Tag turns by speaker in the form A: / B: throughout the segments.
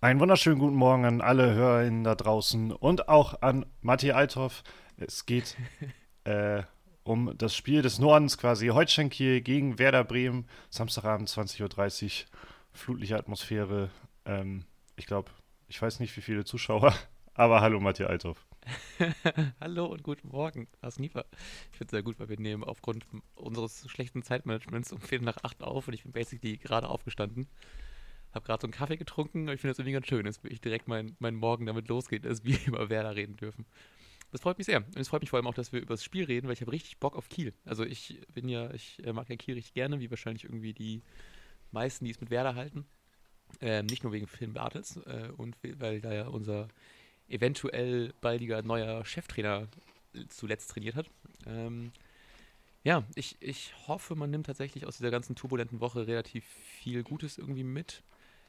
A: Einen wunderschönen guten Morgen an alle HörerInnen da draußen und auch an Matti Althoff. Es geht äh, um das Spiel des Nordens quasi. Holstein Kiel gegen Werder Bremen. Samstagabend 20.30 Uhr. Flutliche Atmosphäre. Ähm, ich glaube, ich weiß nicht, wie viele Zuschauer, aber hallo Matti Althoff.
B: hallo und guten Morgen, Lars Niefer. Ich finde es sehr gut, weil wir nehmen aufgrund unseres schlechten Zeitmanagements um Viertel nach acht auf und ich bin basically gerade aufgestanden. Habe gerade so einen Kaffee getrunken, aber ich finde das irgendwie ganz schön, dass ich direkt mein, mein Morgen damit losgeht, dass wir über Werder reden dürfen. Das freut mich sehr. Und es freut mich vor allem auch, dass wir über das Spiel reden, weil ich habe richtig Bock auf Kiel. Also ich bin ja, ich äh, mag ja Kiel richtig gerne, wie wahrscheinlich irgendwie die meisten, die es mit Werder halten. Ähm, nicht nur wegen Finn Bartels äh, und weil da ja unser eventuell baldiger neuer Cheftrainer zuletzt trainiert hat. Ähm, ja, ich, ich hoffe, man nimmt tatsächlich aus dieser ganzen turbulenten Woche relativ viel Gutes irgendwie mit.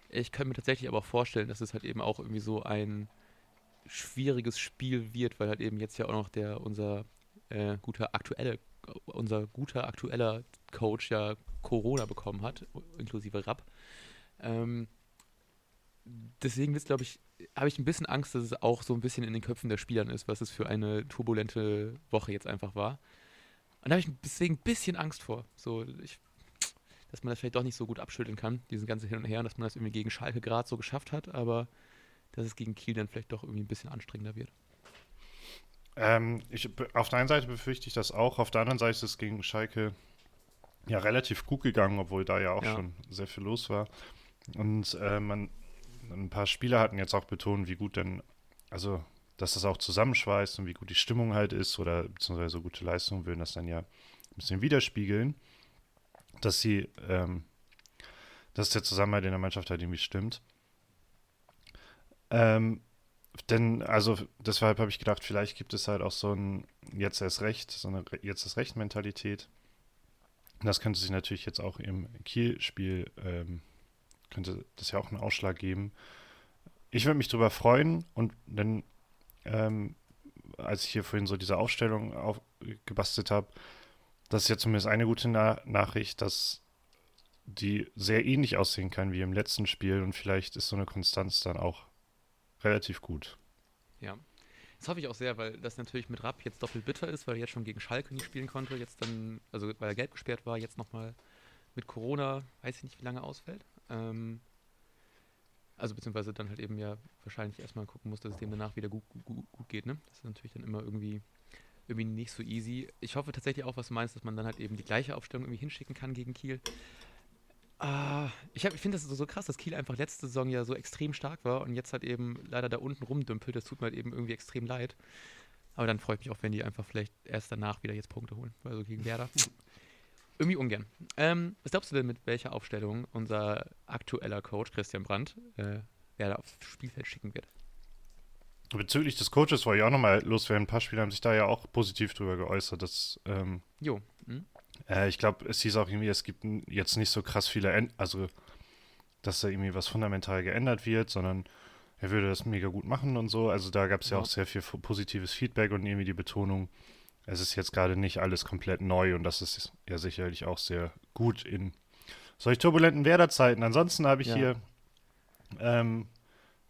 B: Ich kann mir tatsächlich aber auch vorstellen, dass es halt eben auch irgendwie so ein schwieriges Spiel wird, weil halt eben jetzt ja auch noch der unser äh, guter aktuelle unser guter aktueller Coach ja Corona bekommen hat, inklusive Rapp. Ähm, deswegen ist, glaube ich, habe ich ein bisschen Angst, dass es auch so ein bisschen in den Köpfen der Spielern ist, was es für eine turbulente Woche jetzt einfach war. Und da habe ich deswegen ein bisschen Angst vor. So, ich, dass man das vielleicht doch nicht so gut abschütteln kann, diesen ganzen Hin und Her, und dass man das irgendwie gegen Schalke gerade so geschafft hat, aber dass es gegen Kiel dann vielleicht doch irgendwie ein bisschen anstrengender wird.
A: Ähm, ich, auf der einen Seite befürchte ich das auch, auf der anderen Seite ist es gegen Schalke ja relativ gut gegangen, obwohl da ja auch ja. schon sehr viel los war. Und äh, man, ein paar Spieler hatten jetzt auch betont, wie gut denn, also dass das auch zusammenschweißt und wie gut die Stimmung halt ist oder beziehungsweise so gute Leistungen würden das dann ja ein bisschen widerspiegeln, dass sie, ähm, dass der Zusammenhalt in der Mannschaft halt irgendwie stimmt. Ähm, denn, also deshalb habe ich gedacht, vielleicht gibt es halt auch so ein jetzt erst recht, so eine jetzt erst recht Mentalität. Das könnte sich natürlich jetzt auch im Kiel-Spiel, ähm, könnte das ja auch einen Ausschlag geben. Ich würde mich darüber freuen und dann ähm, als ich hier vorhin so diese Aufstellung aufgebastelt habe, das ist ja zumindest eine gute Na Nachricht, dass die sehr ähnlich aussehen kann wie im letzten Spiel und vielleicht ist so eine Konstanz dann auch relativ gut.
B: Ja, das hoffe ich auch sehr, weil das natürlich mit Rapp jetzt doppelt bitter ist, weil er jetzt schon gegen Schalke nicht spielen konnte, jetzt dann, also weil er gelb gesperrt war, jetzt nochmal mit Corona, weiß ich nicht, wie lange ausfällt. Ähm, also beziehungsweise dann halt eben ja wahrscheinlich erstmal gucken muss, dass es dem danach wieder gut, gut, gut geht. Ne? Das ist natürlich dann immer irgendwie, irgendwie nicht so easy. Ich hoffe tatsächlich auch, was du meinst, dass man dann halt eben die gleiche Aufstellung irgendwie hinschicken kann gegen Kiel. Ah, ich, ich finde das so, so krass, dass Kiel einfach letzte Saison ja so extrem stark war und jetzt halt eben leider da unten rumdümpelt. Das tut mir halt eben irgendwie extrem leid. Aber dann freut mich auch, wenn die einfach vielleicht erst danach wieder jetzt Punkte holen. Also gegen Werder. irgendwie ungern. Ähm, was glaubst du denn, mit welcher Aufstellung unser aktueller Coach Christian Brandt äh, wer aufs Spielfeld schicken wird?
A: Bezüglich des Coaches wollte ich auch nochmal loswerden. Ein paar Spieler haben sich da ja auch positiv drüber geäußert. Dass, ähm, jo. Hm? Äh, ich glaube, es hieß auch irgendwie, es gibt jetzt nicht so krass viele, en also dass da irgendwie was fundamental geändert wird, sondern er würde das mega gut machen und so. Also da gab es ja. ja auch sehr viel positives Feedback und irgendwie die Betonung, es ist jetzt gerade nicht alles komplett neu und das ist ja sicherlich auch sehr gut in solch turbulenten Werderzeiten. Ansonsten habe ich ja. hier, ähm,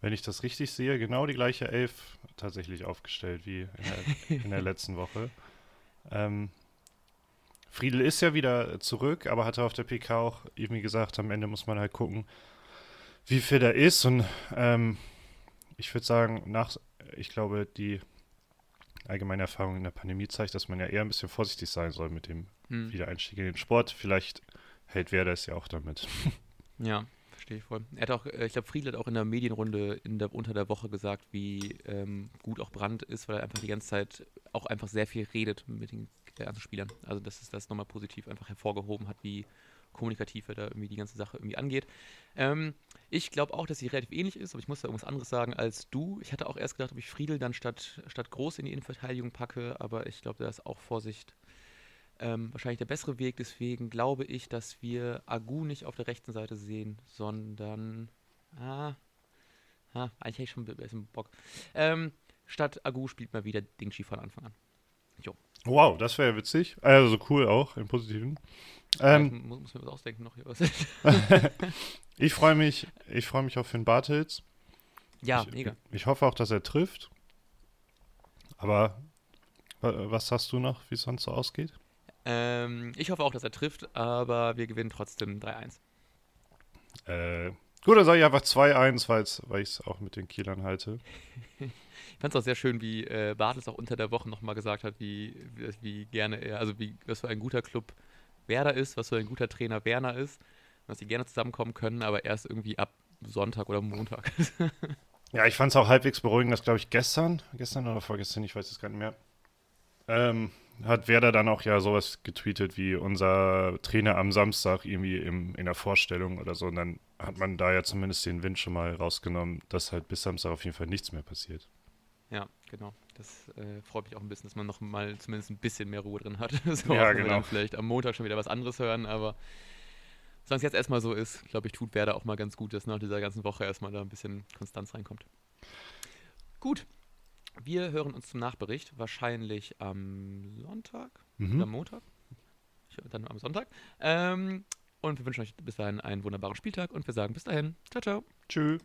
A: wenn ich das richtig sehe, genau die gleiche Elf tatsächlich aufgestellt wie in der, in der letzten Woche. Ähm, Friedel ist ja wieder zurück, aber hatte auf der PK auch irgendwie gesagt, am Ende muss man halt gucken, wie fit er ist. Und ähm, ich würde sagen, nach, ich glaube, die allgemeine Erfahrung in der Pandemie zeigt, dass man ja eher ein bisschen vorsichtig sein soll mit dem hm. Wiedereinstieg in den Sport. Vielleicht hält Werder es ja auch damit.
B: Ja, verstehe ich voll. Er hat auch, äh, ich glaube, Friedl hat auch in der Medienrunde in der, unter der Woche gesagt, wie ähm, gut auch Brand ist, weil er einfach die ganze Zeit auch einfach sehr viel redet mit den ganzen Spielern. Also, dass es das nochmal positiv einfach hervorgehoben hat, wie kommunikativ er da irgendwie die ganze Sache irgendwie angeht. Ähm, ich glaube auch, dass sie relativ ähnlich ist, aber ich muss da irgendwas anderes sagen als du. Ich hatte auch erst gedacht, ob ich Friedel dann statt, statt Groß in die Innenverteidigung packe, aber ich glaube, da ist auch Vorsicht ähm, wahrscheinlich der bessere Weg. Deswegen glaube ich, dass wir Agu nicht auf der rechten Seite sehen, sondern. Ah, ah eigentlich hätte ich schon ein bisschen Bock. Ähm, statt Agu spielt mal wieder Dingshi von Anfang an.
A: Jo. Wow, das wäre witzig. Also cool auch, im Positiven.
B: Ähm, muss, muss mir was ausdenken noch hier. Was
A: ich freue mich, ich freue mich auf Finn Bartels.
B: Ja,
A: ich,
B: mega.
A: Ich hoffe auch, dass er trifft. Aber was hast du noch, wie es sonst so ausgeht?
B: Ähm, ich hoffe auch, dass er trifft, aber wir gewinnen trotzdem
A: 3-1. Äh, gut, dann sage ich einfach 2-1, weil ich es auch mit den Kielern halte.
B: ich fand es auch sehr schön, wie äh, Bartels auch unter der Woche nochmal gesagt hat, wie, wie, wie, gerne er, also wie, was für ein guter Club Werder ist, was für ein guter Trainer Werner ist, dass sie gerne zusammenkommen können, aber erst irgendwie ab Sonntag oder Montag.
A: ja, ich fand es auch halbwegs beruhigend, dass, glaube ich, gestern, gestern oder vorgestern, ich weiß es gar nicht mehr, ähm, hat Werder dann auch ja sowas getweetet wie unser Trainer am Samstag irgendwie im, in der Vorstellung oder so. Und dann hat man da ja zumindest den Wind schon mal rausgenommen, dass halt bis Samstag auf jeden Fall nichts mehr passiert.
B: Ja, genau. Das äh, freut mich auch ein bisschen, dass man noch mal zumindest ein bisschen mehr Ruhe drin hat. so
A: ja,
B: genau. Vielleicht am Montag schon wieder was anderes hören, aber solange es jetzt erstmal so ist, glaube ich, tut Werder auch mal ganz gut, dass nach dieser ganzen Woche erstmal da ein bisschen Konstanz reinkommt. Gut, wir hören uns zum Nachbericht, wahrscheinlich am Sonntag mhm. oder Montag. Dann am Sonntag. Ähm, und wir wünschen euch bis dahin einen wunderbaren Spieltag und wir sagen bis dahin. Ciao, ciao.
A: Tschüss.